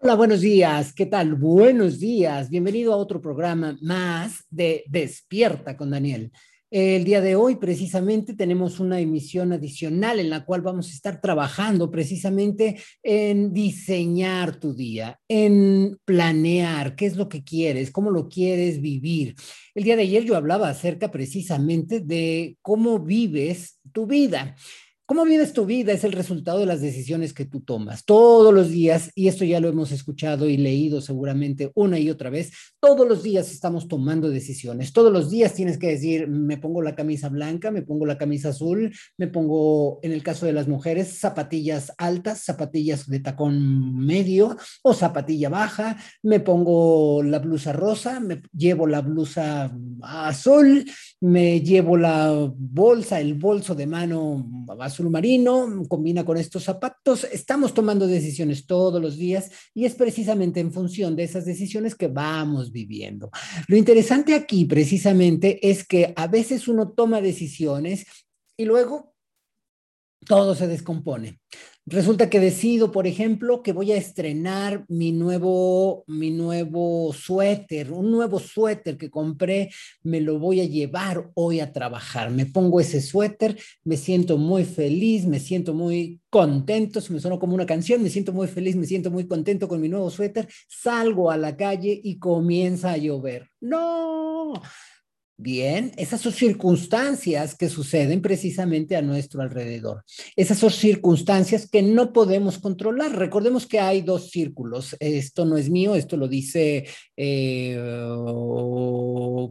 Hola, buenos días. ¿Qué tal? Buenos días. Bienvenido a otro programa más de Despierta con Daniel. El día de hoy precisamente tenemos una emisión adicional en la cual vamos a estar trabajando precisamente en diseñar tu día, en planear qué es lo que quieres, cómo lo quieres vivir. El día de ayer yo hablaba acerca precisamente de cómo vives tu vida. ¿Cómo vives tu vida? Es el resultado de las decisiones que tú tomas todos los días, y esto ya lo hemos escuchado y leído seguramente una y otra vez, todos los días estamos tomando decisiones, todos los días tienes que decir, me pongo la camisa blanca, me pongo la camisa azul, me pongo, en el caso de las mujeres, zapatillas altas, zapatillas de tacón medio o zapatilla baja, me pongo la blusa rosa, me llevo la blusa azul, me llevo la bolsa, el bolso de mano azul azul marino, combina con estos zapatos. Estamos tomando decisiones todos los días y es precisamente en función de esas decisiones que vamos viviendo. Lo interesante aquí precisamente es que a veces uno toma decisiones y luego todo se descompone. Resulta que decido, por ejemplo, que voy a estrenar mi nuevo, mi nuevo suéter, un nuevo suéter que compré, me lo voy a llevar hoy a trabajar. Me pongo ese suéter, me siento muy feliz, me siento muy contento, se me suena como una canción, me siento muy feliz, me siento muy contento con mi nuevo suéter, salgo a la calle y comienza a llover. No, Bien, esas son circunstancias que suceden precisamente a nuestro alrededor. Esas son circunstancias que no podemos controlar. Recordemos que hay dos círculos. Esto no es mío, esto lo dice eh,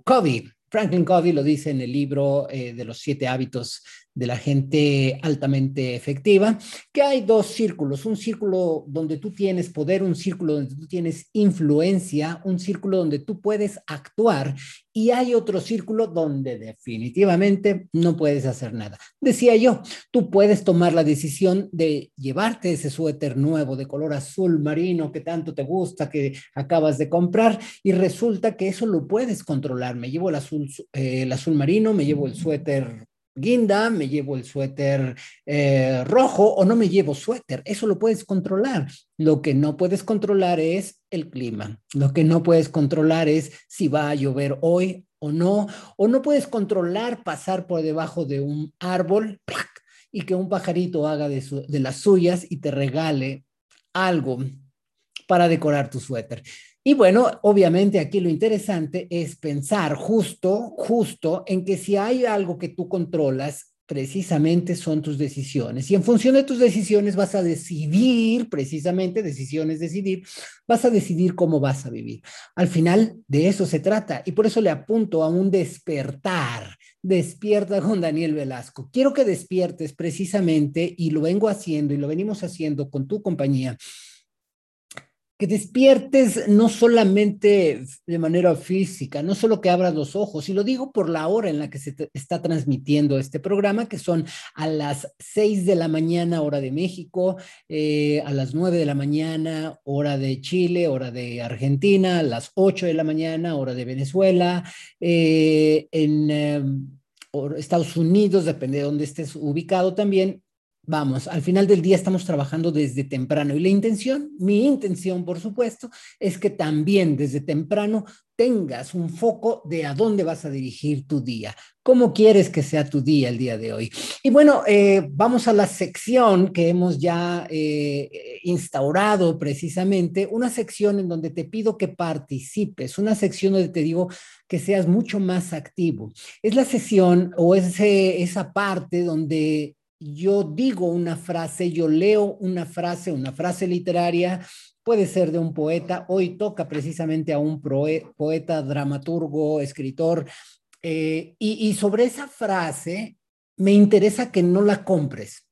Covey. Franklin Covey lo dice en el libro eh, de los siete hábitos de la gente altamente efectiva, que hay dos círculos, un círculo donde tú tienes poder, un círculo donde tú tienes influencia, un círculo donde tú puedes actuar y hay otro círculo donde definitivamente no puedes hacer nada. Decía yo, tú puedes tomar la decisión de llevarte ese suéter nuevo de color azul marino que tanto te gusta, que acabas de comprar y resulta que eso lo puedes controlar. Me llevo el azul, eh, el azul marino, me llevo el suéter guinda, me llevo el suéter eh, rojo o no me llevo suéter. Eso lo puedes controlar. Lo que no puedes controlar es el clima. Lo que no puedes controlar es si va a llover hoy o no. O no puedes controlar pasar por debajo de un árbol y que un pajarito haga de, de las suyas y te regale algo para decorar tu suéter. Y bueno, obviamente aquí lo interesante es pensar justo, justo en que si hay algo que tú controlas, precisamente son tus decisiones. Y en función de tus decisiones vas a decidir, precisamente, decisiones decidir, vas a decidir cómo vas a vivir. Al final de eso se trata. Y por eso le apunto a un despertar. Despierta con Daniel Velasco. Quiero que despiertes precisamente, y lo vengo haciendo y lo venimos haciendo con tu compañía que despiertes no solamente de manera física, no solo que abras los ojos, y lo digo por la hora en la que se está transmitiendo este programa, que son a las 6 de la mañana hora de México, eh, a las 9 de la mañana hora de Chile, hora de Argentina, a las 8 de la mañana hora de Venezuela, eh, en... Eh, Estados Unidos, depende de dónde estés ubicado también, vamos, al final del día estamos trabajando desde temprano y la intención, mi intención, por supuesto, es que también desde temprano tengas un foco de a dónde vas a dirigir tu día, cómo quieres que sea tu día el día de hoy. Y bueno, eh, vamos a la sección que hemos ya eh, instaurado precisamente, una sección en donde te pido que participes, una sección donde te digo que seas mucho más activo. Es la sesión o es esa parte donde yo digo una frase, yo leo una frase, una frase literaria, puede ser de un poeta, hoy toca precisamente a un poeta, dramaturgo, escritor, eh, y, y sobre esa frase me interesa que no la compres,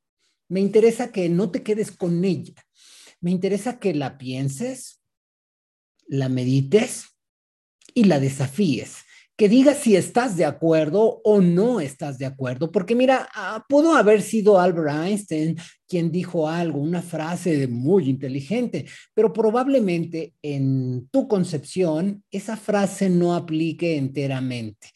me interesa que no te quedes con ella, me interesa que la pienses, la medites y la desafíes que digas si estás de acuerdo o no estás de acuerdo, porque mira, ah, pudo haber sido Albert Einstein quien dijo algo, una frase muy inteligente, pero probablemente en tu concepción esa frase no aplique enteramente.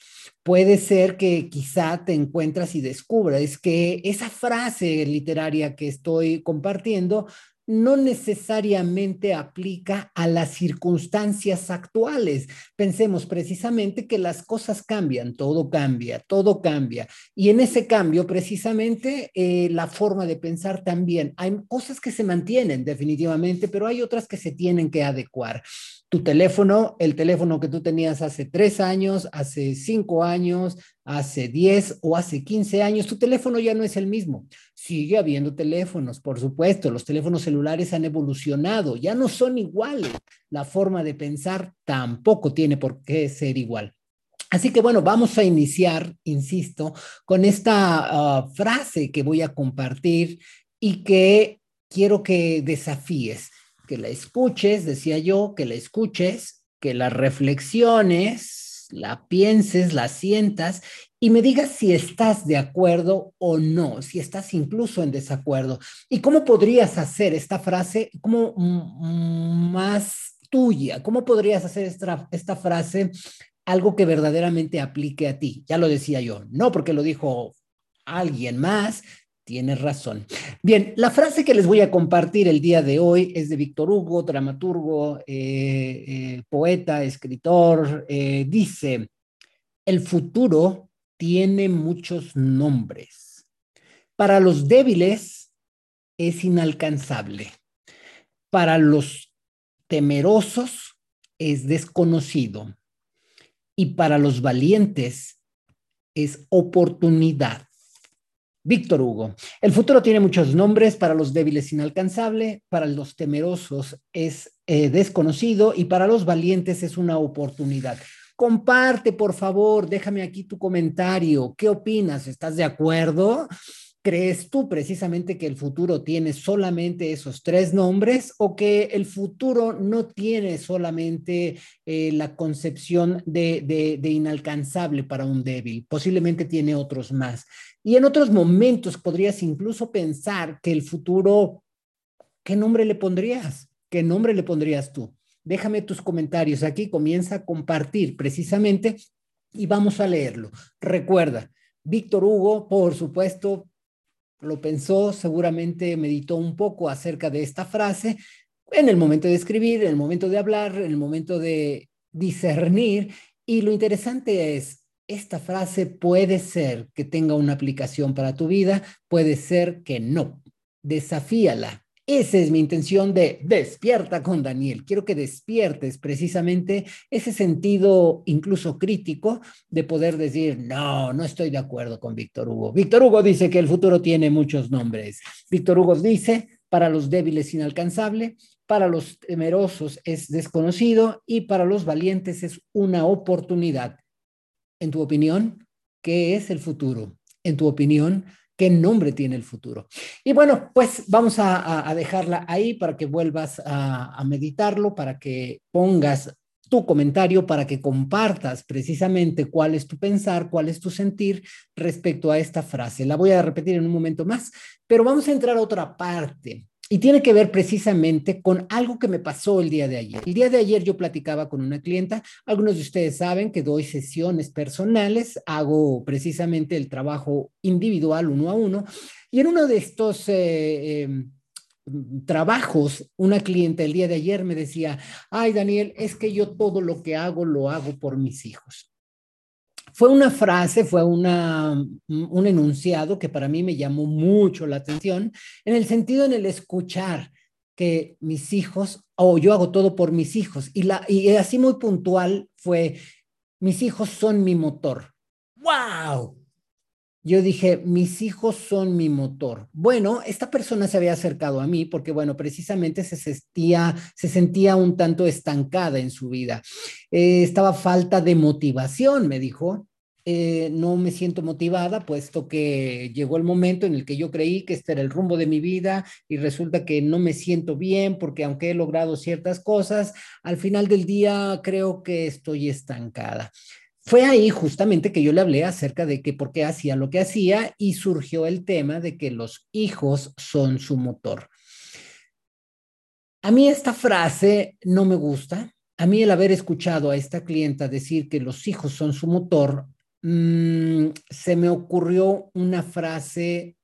Puede ser que quizá te encuentras y descubras que esa frase literaria que estoy compartiendo no necesariamente aplica a las circunstancias actuales. Pensemos precisamente que las cosas cambian, todo cambia, todo cambia. Y en ese cambio, precisamente, eh, la forma de pensar también. Hay cosas que se mantienen definitivamente, pero hay otras que se tienen que adecuar tu teléfono, el teléfono que tú tenías hace tres años, hace cinco años, hace diez o hace quince años, tu teléfono ya no es el mismo. Sigue habiendo teléfonos, por supuesto, los teléfonos celulares han evolucionado, ya no son iguales. La forma de pensar tampoco tiene por qué ser igual. Así que bueno, vamos a iniciar, insisto, con esta ah, frase que voy a compartir y que quiero que desafíes que la escuches, decía yo, que la escuches, que la reflexiones, la pienses, la sientas y me digas si estás de acuerdo o no, si estás incluso en desacuerdo. ¿Y cómo podrías hacer esta frase como más tuya? ¿Cómo podrías hacer esta, esta frase algo que verdaderamente aplique a ti? Ya lo decía yo, no porque lo dijo alguien más, Tienes razón. Bien, la frase que les voy a compartir el día de hoy es de Víctor Hugo, dramaturgo, eh, eh, poeta, escritor. Eh, dice, el futuro tiene muchos nombres. Para los débiles es inalcanzable. Para los temerosos es desconocido. Y para los valientes es oportunidad. Víctor Hugo. El futuro tiene muchos nombres, para los débiles inalcanzable, para los temerosos es eh, desconocido y para los valientes es una oportunidad. Comparte, por favor, déjame aquí tu comentario. ¿Qué opinas? ¿Estás de acuerdo? ¿Crees tú precisamente que el futuro tiene solamente esos tres nombres o que el futuro no tiene solamente eh, la concepción de, de inalcanzable para un débil? Posiblemente tiene otros más. Y en otros momentos podrías incluso pensar que el futuro, ¿qué nombre le pondrías? ¿Qué nombre le pondrías tú? Déjame tus comentarios aquí, comienza a compartir precisamente y vamos a leerlo. Recuerda, Víctor Hugo, por supuesto, lo pensó, seguramente meditó un poco acerca de esta frase en el momento de escribir, en el momento de hablar, en el momento de discernir. Y lo interesante es, esta frase puede ser que tenga una aplicación para tu vida, puede ser que no. Desafíala. Esa es mi intención de despierta con Daniel. Quiero que despiertes precisamente ese sentido incluso crítico de poder decir, no, no estoy de acuerdo con Víctor Hugo. Víctor Hugo dice que el futuro tiene muchos nombres. Víctor Hugo dice, para los débiles inalcanzable, para los temerosos es desconocido y para los valientes es una oportunidad. En tu opinión, ¿qué es el futuro? En tu opinión, ¿qué nombre tiene el futuro? Y bueno, pues vamos a, dejarla ahí para que vuelvas a, meditarlo, para que pongas tu comentario para que compartas precisamente cuál es tu pensar, cuál es tu sentir respecto a esta frase. La voy a repetir en un momento más, pero vamos a entrar a otra parte y tiene que ver precisamente con algo que me pasó el día de ayer. El día de ayer yo platicaba con una clienta. Algunos de ustedes saben que doy sesiones personales, hago precisamente el trabajo individual uno a uno. Y en uno de estos eh, em, trabajos, una clienta el día de ayer me decía, ay Daniel, es que yo todo lo que hago lo hago por mis hijos fue una frase, fue un enunciado que para mí me llamó mucho la atención, en el sentido en el escuchar que mis hijos, o yo hago todo por mis hijos, y así muy puntual fue, mis hijos son mi motor. ¡Wow! Yo dije, mis hijos son mi motor. Bueno, esta persona se había acercado a mí porque, bueno, precisamente se sentía, se sentía un tanto estancada en su vida. Eh, estaba falta de motivación, me dijo. Eh, no me siento motivada, puesto que llegó el momento en el que yo creí que este era el rumbo de mi vida y resulta que no me siento bien porque aunque he logrado ciertas cosas, al final del día creo que estoy estancada. Fue ahí justamente que yo le hablé acerca de que por qué hacía lo que hacía y surgió el tema de que los hijos son su motor. A mí esta frase no me gusta. A mí el haber escuchado a esta clienta decir que los hijos son su motor Mm, se me ocurrió una frase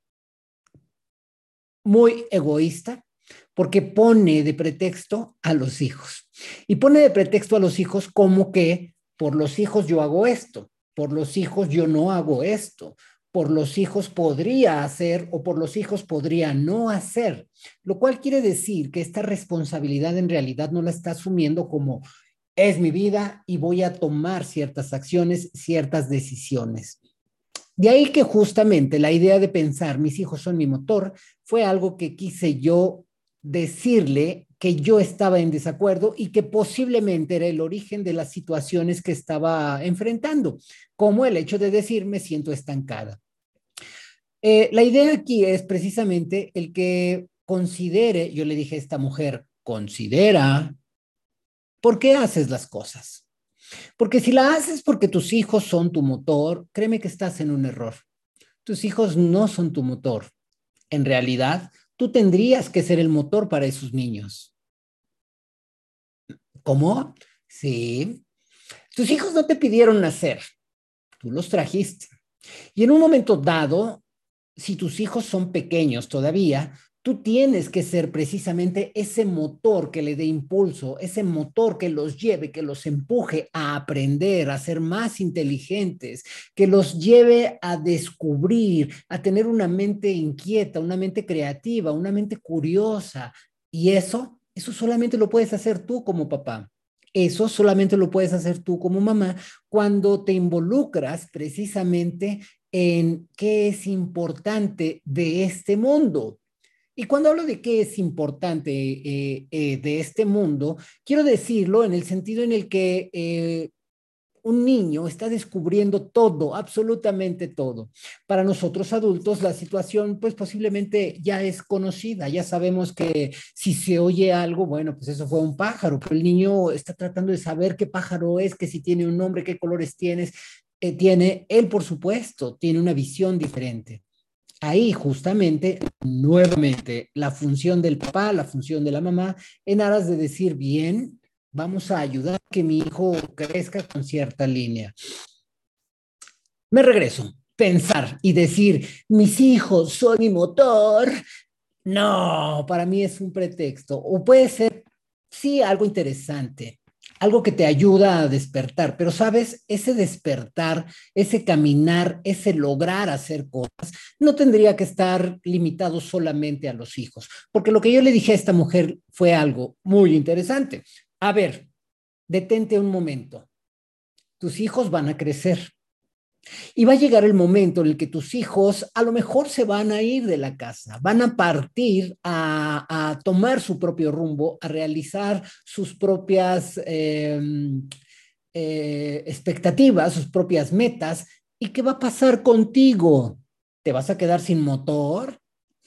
muy egoísta, porque pone de pretexto a los hijos. Y pone de pretexto a los hijos como que por los hijos yo hago esto, por los hijos yo no hago esto, por los hijos podría hacer o por los hijos podría no hacer, lo cual quiere decir que esta responsabilidad en realidad no la está asumiendo como es mi vida y voy a tomar ciertas acciones, ciertas decisiones. De ahí que justamente la idea de pensar mis hijos son mi motor fue algo que quise yo decirle que yo estaba en desacuerdo y que posiblemente era el origen de las situaciones que estaba enfrentando, como el hecho de decir me siento estancada. Eh, la idea aquí es precisamente el que considere, yo le dije a esta mujer, considera, ¿por qué haces las cosas? Porque si la haces porque tus hijos son tu motor, créeme que estás en un error. Tus hijos no son tu motor. En realidad, tú tendrías que ser el motor para esos niños. ¿Cómo? Sí. Tus hijos no te pidieron nacer, tú los trajiste. Y en un momento dado, si tus hijos son pequeños todavía, tú tienes que ser precisamente ese motor que le dé impulso, ese motor que los lleve, que los empuje a aprender, a ser más inteligentes, que los lleve a descubrir, a tener una mente inquieta, una mente creativa, una mente curiosa. Y eso, eso solamente lo puedes hacer tú como papá. Eso solamente lo puedes hacer tú como mamá cuando te involucras precisamente en qué es importante de este mundo. Y cuando hablo de qué es importante eh, eh, de este mundo, quiero decirlo en el sentido en el que eh, un niño está descubriendo todo, absolutamente todo. Para nosotros adultos, la situación, pues posiblemente ya es conocida, ya sabemos que si se oye algo, bueno, pues eso fue un pájaro, pero el niño está tratando de saber qué pájaro es, que si tiene un nombre, qué colores tienes, tiene, él por supuesto, tiene una visión diferente ahí justamente, nuevamente, la función del papá, la función de la mamá, en aras de decir, bien, vamos a ayudar a que mi hijo crezca con cierta línea. Me regreso, pensar y decir, mis hijos son mi motor. No, para mí es un pretexto. O puede ser, sí, algo interesante, algo que te ayuda a despertar, pero sabes, ese despertar, ese caminar, ese lograr hacer cosas, no tendría que estar limitado solamente a los hijos, porque lo que yo le dije a esta mujer fue algo muy interesante. A ver, detente un momento. Tus hijos van a crecer. Y va a llegar el momento en el que tus hijos a lo mejor se van a ir de la casa, van a partir a, tomar su propio rumbo, a realizar sus propias em, eh, expectativas, sus propias metas. ¿Y qué va a pasar contigo? ¿Te vas a quedar sin motor?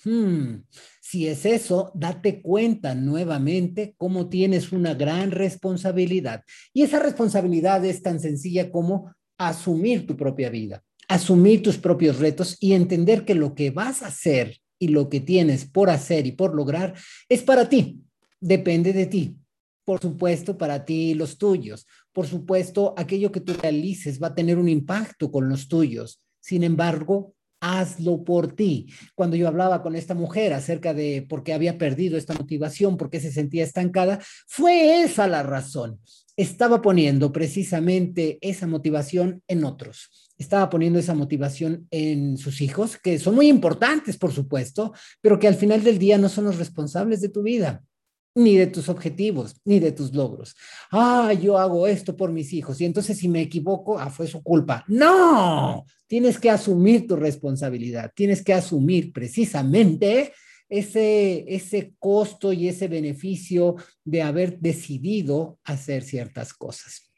Hmm, si es eso, date cuenta nuevamente cómo tienes una gran responsabilidad. Y esa responsabilidad es tan sencilla como asumir tu propia vida, asumir tus propios retos y entender que lo que vas a hacer y lo que tienes por hacer y por lograr es para ti, depende de ti. Por supuesto, para ti y los tuyos. Por supuesto, aquello que tú realices va a tener un impacto con los tuyos. Sin embargo, hazlo por ti. Cuando yo hablaba con esta mujer acerca de por qué había perdido esta motivación, por qué se sentía estancada, fue esa la razón estaba poniendo precisamente esa motivación en otros. Estaba poniendo esa motivación en sus hijos, que son muy importantes, por supuesto, pero que al final del día no son los responsables de tu vida, ni de tus objetivos, ni de tus logros. Ah, yo hago esto por mis hijos y entonces si me equivoco, ah, fue su culpa. No, tienes que asumir tu responsabilidad, tienes que asumir precisamente ese, ese costo y ese beneficio de haber decidido hacer ciertas cosas.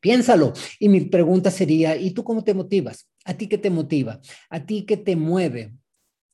Piénsalo. Y mi pregunta sería, ¿y tú cómo te motivas? ¿A ti qué te motiva? ¿A ti qué te mueve?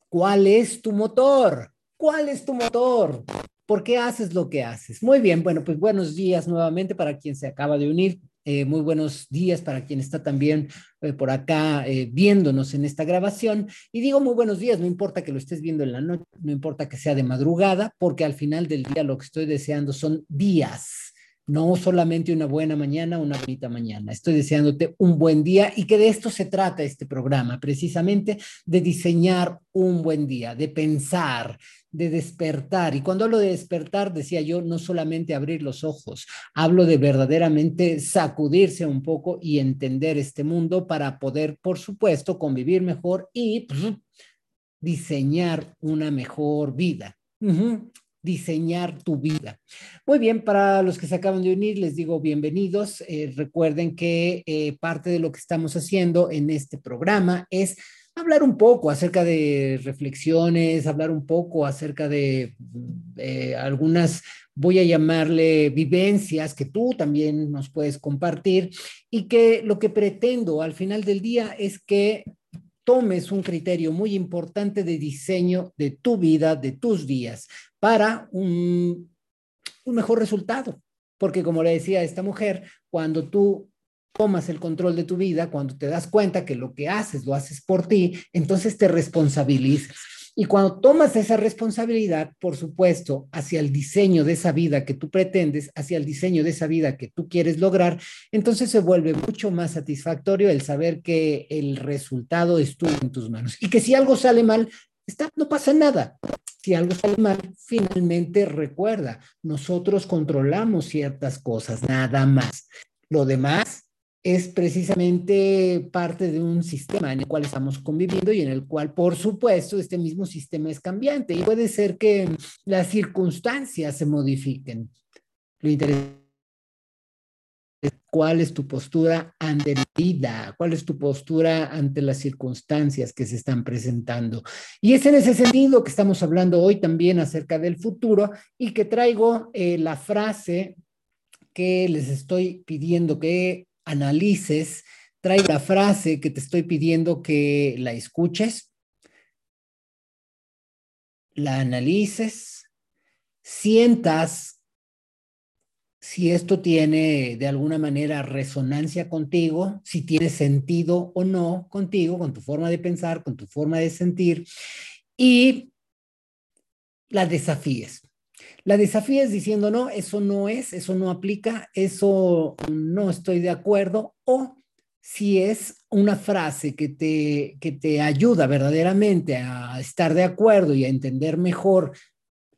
¿Cuál es tu motor? ¿Cuál es tu motor? ¿Por qué haces lo que haces? Muy bien, bueno, pues buenos días nuevamente para quien se acaba de unir. Eh, muy buenos días para quien está también eh, por acá eh, viéndonos en esta grabación. Y digo muy buenos días, no importa que lo estés viendo en la noche, no importa que sea de madrugada, porque al final del día lo que estoy deseando son días, no solamente una buena mañana, una bonita mañana. Estoy deseándote un buen día y que de esto se trata este programa, precisamente de diseñar un buen día, de pensar, de despertar. Y cuando hablo de despertar, decía yo, no solamente abrir los ojos, hablo de verdaderamente sacudirse un poco y entender este mundo para poder, por supuesto, convivir mejor y pues, diseñar una mejor vida diseñar tu vida. Muy bien, para los que se acaban de unir, les digo bienvenidos. Eh, recuerden que eh, parte de lo que estamos haciendo en este programa es hablar un poco acerca de reflexiones, hablar un poco acerca de eh, algunas, voy a llamarle vivencias que tú también nos puedes compartir y que lo que pretendo al final del día es que tomes un criterio muy importante de diseño de tu vida, de tus días, para un, mejor resultado. Porque como le decía a esta mujer, cuando tú tomas el control de tu vida, cuando te das cuenta que lo que haces lo haces por ti, entonces te responsabilizas. Y cuando tomas esa responsabilidad, por supuesto, hacia el diseño de esa vida que tú pretendes, hacia el diseño de esa vida que tú quieres lograr, entonces se vuelve mucho más satisfactorio el saber que el resultado estuvo en tus manos y que si algo sale mal, está, no pasa nada. Si algo sale mal, finalmente recuerda, nosotros controlamos ciertas cosas, nada más. Lo demás es precisamente parte de un sistema en el cual estamos conviviendo y en el cual, por supuesto, este mismo sistema es cambiante y puede ser que las circunstancias se modifiquen. Lo interesante es cuál es tu postura ante la vida, cuál es tu postura ante las circunstancias que se están presentando. Y es en ese sentido que estamos hablando hoy también acerca del futuro y que traigo eh, la frase que les estoy pidiendo que analices, traigo la frase que te estoy pidiendo que la escuches, la analices, sientas si esto tiene de alguna manera resonancia contigo, si tiene sentido o no contigo, con tu forma de pensar, con tu forma de sentir, y la desafíes. La desafías diciendo, no, eso no es, eso no aplica, eso no estoy de acuerdo, o si es una frase que te, que te ayuda verdaderamente a estar de acuerdo y a entender mejor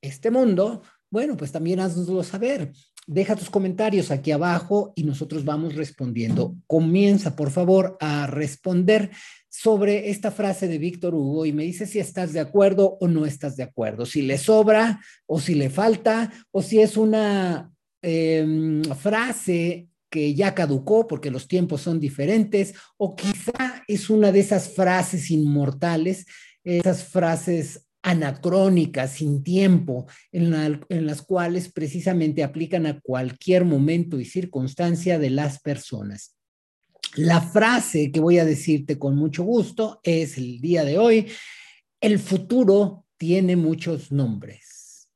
este mundo, bueno, pues también haznoslo saber. Deja tus comentarios aquí abajo y nosotros vamos respondiendo. Comienza, por favor, a responder sobre esta frase de Víctor Hugo y me dice si estás de acuerdo o no estás de acuerdo, si le sobra o si le falta o si es una em, frase que ya caducó porque los tiempos son diferentes o quizá es una de esas frases inmortales, esas frases anacrónicas, sin tiempo, en, en, las cuales precisamente aplican a cualquier momento y circunstancia de las personas. La frase que voy a decirte con mucho gusto es el día de hoy, el futuro tiene muchos nombres.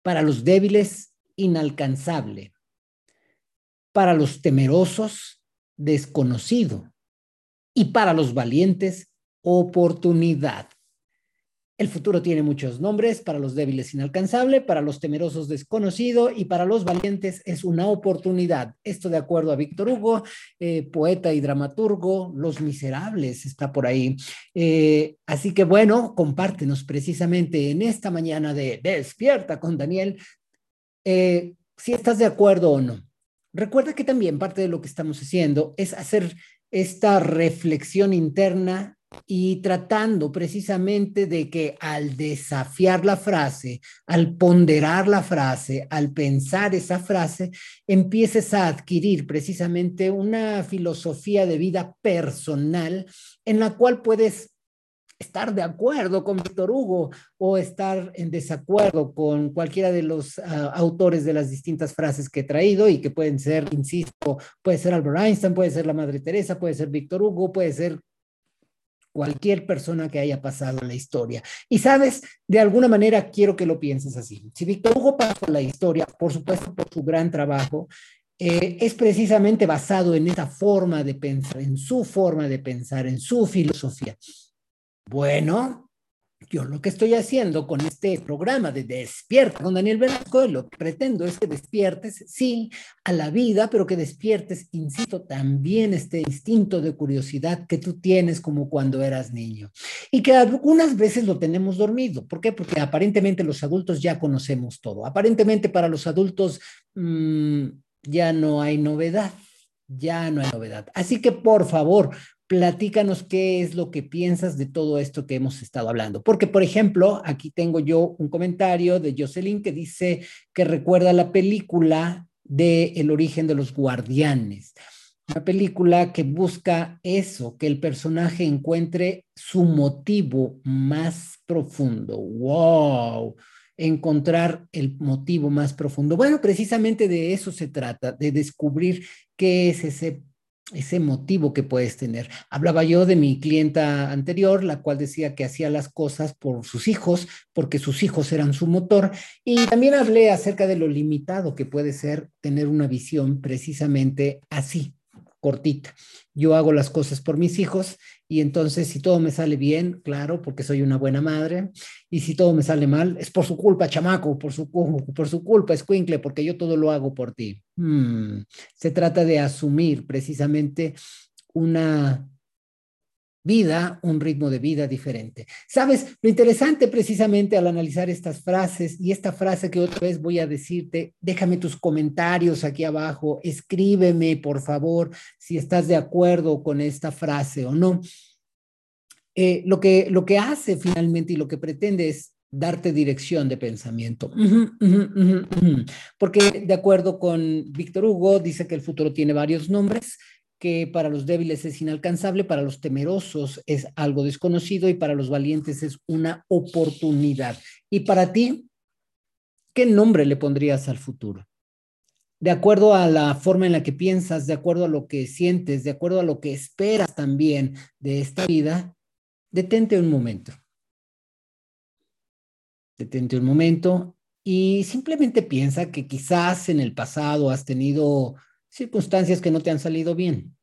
Para los débiles, inalcanzable. Para los temerosos, desconocido. Y para los valientes, oportunidad. El futuro tiene muchos nombres, para los débiles inalcanzable, para los temerosos desconocido y para los valientes es una oportunidad. Esto de acuerdo a Víctor Hugo, eh, poeta y dramaturgo, Los Miserables está por ahí. Eh, así que bueno, compártenos precisamente en esta mañana de Despierta con Daniel eh, si estás de acuerdo o no. Recuerda que también parte de lo que estamos haciendo es hacer esta reflexión interna y tratando precisamente de que al desafiar la frase, al ponderar la frase, al pensar esa frase, empieces a adquirir precisamente una filosofía de vida personal en la cual puedes estar de acuerdo con Víctor Hugo o estar en desacuerdo con cualquiera de los ah, autores de las distintas frases que he traído y que pueden ser, insisto, puede ser Albert Einstein, puede ser la Madre Teresa, puede ser Víctor Hugo, puede ser cualquier persona que haya pasado en la historia. Y sabes, de alguna manera quiero que lo pienses así. Si Víctor Hugo pasó la historia, por supuesto por su gran trabajo, eh, es precisamente basado en esa forma de pensar, en su forma de pensar, en su filosofía. Bueno, yo lo que estoy haciendo con este programa de Despierta con Daniel Velasco, lo que pretendo es que despiertes, sí, a la vida, pero que despiertes, insisto, también este instinto de curiosidad que tú tienes como cuando eras niño. Y que algunas veces lo tenemos dormido. ¿Por qué? Porque aparentemente los adultos ya conocemos todo. Aparentemente para los adultos mmm, ya no hay novedad ya no hay novedad. Así que por favor, platícanos qué es lo que piensas de todo esto que hemos estado hablando. Porque, por ejemplo, aquí tengo yo un comentario de Jocelyn que dice que recuerda la película de El origen de los guardianes. Una película que busca eso, que el personaje encuentre su motivo más profundo. ¡Wow! Encontrar el motivo más profundo. Bueno, precisamente de eso se trata, de descubrir qué es ese ese motivo que puedes tener. Hablaba yo de mi clienta anterior, la cual decía que hacía las cosas por sus hijos, porque sus hijos eran su motor. Y también hablé acerca de lo limitado que puede ser tener una visión precisamente así, cortita. Yo hago las cosas por mis hijos y entonces si todo me sale bien, claro, porque soy una buena madre, y si todo me sale mal, es por su culpa, chamaco, por su, por su culpa, escuincle, porque yo todo lo hago por ti. Hmm. Se trata de asumir precisamente una vida, un ritmo de vida diferente. Sabes, lo interesante precisamente al analizar estas frases y esta frase que otra vez voy a decirte, déjame tus comentarios aquí abajo, escríbeme por favor si estás de acuerdo con esta frase o no. Eh, lo, que, lo que hace finalmente y lo que pretende es darte dirección de pensamiento. Porque de acuerdo con Víctor Hugo, dice que el futuro tiene varios nombres que para los débiles es inalcanzable, para los temerosos es algo desconocido y para los valientes es una oportunidad. ¿Y para ti, qué nombre le pondrías al futuro? De acuerdo a la forma en la que piensas, de acuerdo a lo que sientes, de acuerdo a lo que esperas también de esta vida, detente un momento. Detente un momento y simplemente piensa que quizás en el pasado has tenido circunstancias que no te han salido bien.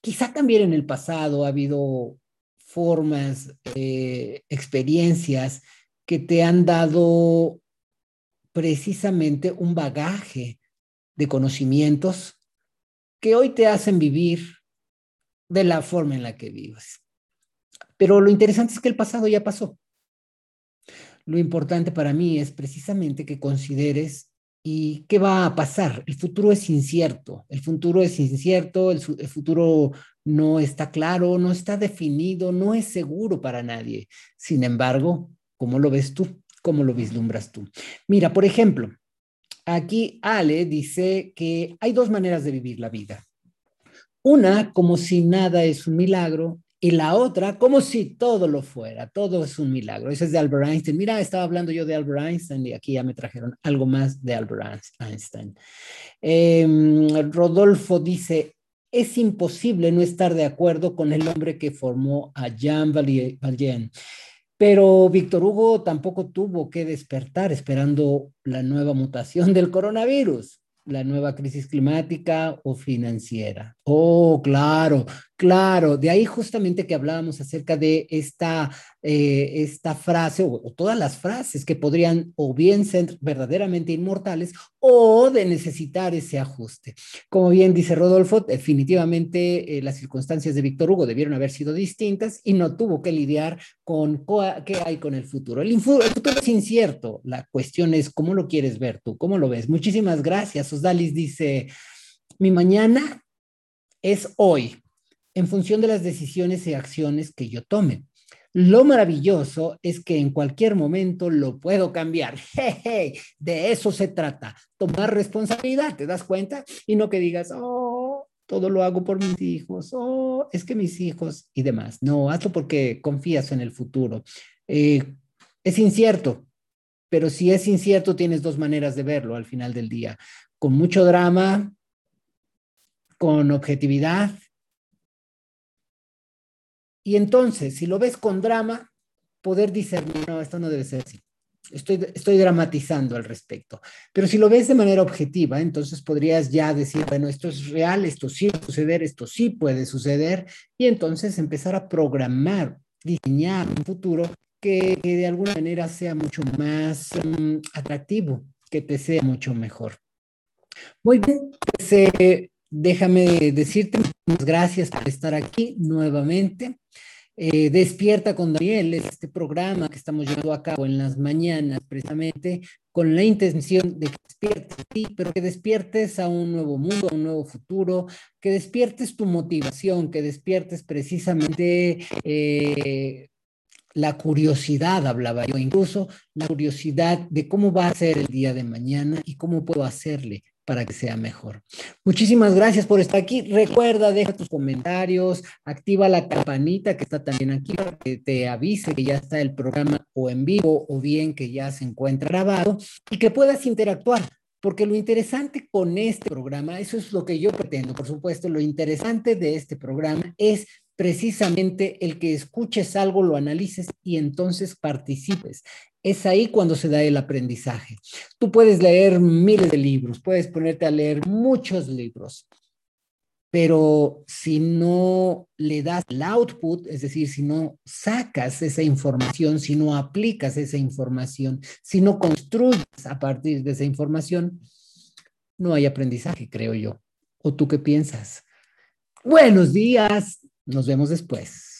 Quizá también en el pasado ha habido formas, eh, experiencias que te han dado precisamente un bagaje de conocimientos que hoy te hacen vivir de la forma en la que vives. Pero lo interesante es que el pasado ya pasó. Lo importante para mí es precisamente que consideres ¿Y qué va a pasar? El futuro es incierto, el futuro es incierto, el, futuro no está claro, no está definido, no es seguro para nadie. Sin embargo, ¿cómo lo ves tú? ¿Cómo lo vislumbras tú? Mira, por ejemplo, aquí Ale dice que hay dos maneras de vivir la vida. Una, como si nada es un milagro, y la otra como si todo lo fuera, todo es un milagro. Ese es de Albert Einstein. Mira, estaba hablando yo de Albert Einstein y aquí ya me trajeron algo más de Albert Einstein. Em, Rodolfo dice, es imposible no estar de acuerdo con el hombre que formó a Jean Valjean. Pero Víctor Hugo tampoco tuvo que despertar esperando la nueva mutación del coronavirus la nueva crisis climática o financiera. Oh, claro, claro. De ahí justamente que hablábamos acerca de esta, eh, esta frase o, todas las frases que podrían o bien ser verdaderamente inmortales o de necesitar ese ajuste. Como bien dice Rodolfo, definitivamente eh, las circunstancias de Víctor Hugo debieron haber sido distintas y no tuvo que lidiar con qué hay con el futuro. El, el futuro es incierto. La cuestión es cómo lo quieres ver tú, cómo lo ves. Muchísimas gracias. Osdalis dice, mi mañana es hoy, en función de las decisiones y acciones que yo tome. Lo maravilloso es que en cualquier momento lo puedo cambiar. de eso se trata, tomar responsabilidad, ¿te das cuenta? Y no que digas, oh, todo lo hago por mis hijos, oh, es que mis hijos y demás. No, hazlo porque confías en el futuro. Eh, es incierto, pero si es incierto, tienes dos maneras de verlo al final del día con mucho drama, con objetividad. Y entonces, si lo ves con drama, poder discernir, no, esto no debe ser así. Estoy, estoy dramatizando al respecto. Pero si lo ves de manera objetiva, entonces podrías ya decir, bueno, esto es real, esto sí puede suceder, esto sí puede suceder, y entonces empezar a programar, diseñar un futuro que, de alguna manera sea mucho más mm, atractivo, que te sea mucho mejor. Muy bien, pues, eh, déjame decirte muchas gracias por estar aquí nuevamente. Eh, Despierta con Daniel es este programa que estamos llevando a cabo en las mañanas, precisamente con la intención de que despiertes, sí, pero que despiertes a un nuevo mundo, a un nuevo futuro, que despiertes tu motivación, que despiertes precisamente eh, la curiosidad, hablaba yo, incluso la curiosidad de cómo va a ser el día de mañana y cómo puedo hacerle para que sea mejor. Muchísimas gracias por estar aquí. Recuerda, deja tus comentarios, activa la campanita que está también aquí para que te avise que ya está el programa o en vivo o bien que ya se encuentra grabado y que puedas interactuar. Porque lo interesante con este programa, eso es lo que yo pretendo, por supuesto, lo interesante de este programa es precisamente el que escuches algo, lo analices y entonces participes. Es ahí cuando se da el aprendizaje. Tú puedes leer miles de libros, puedes ponerte a leer muchos libros, pero si no le das el output, es decir, si no sacas esa información, si no aplicas esa información, si no construyes a partir de esa información, no hay aprendizaje, creo yo. ¿O tú qué piensas? Buenos días, nos vemos después.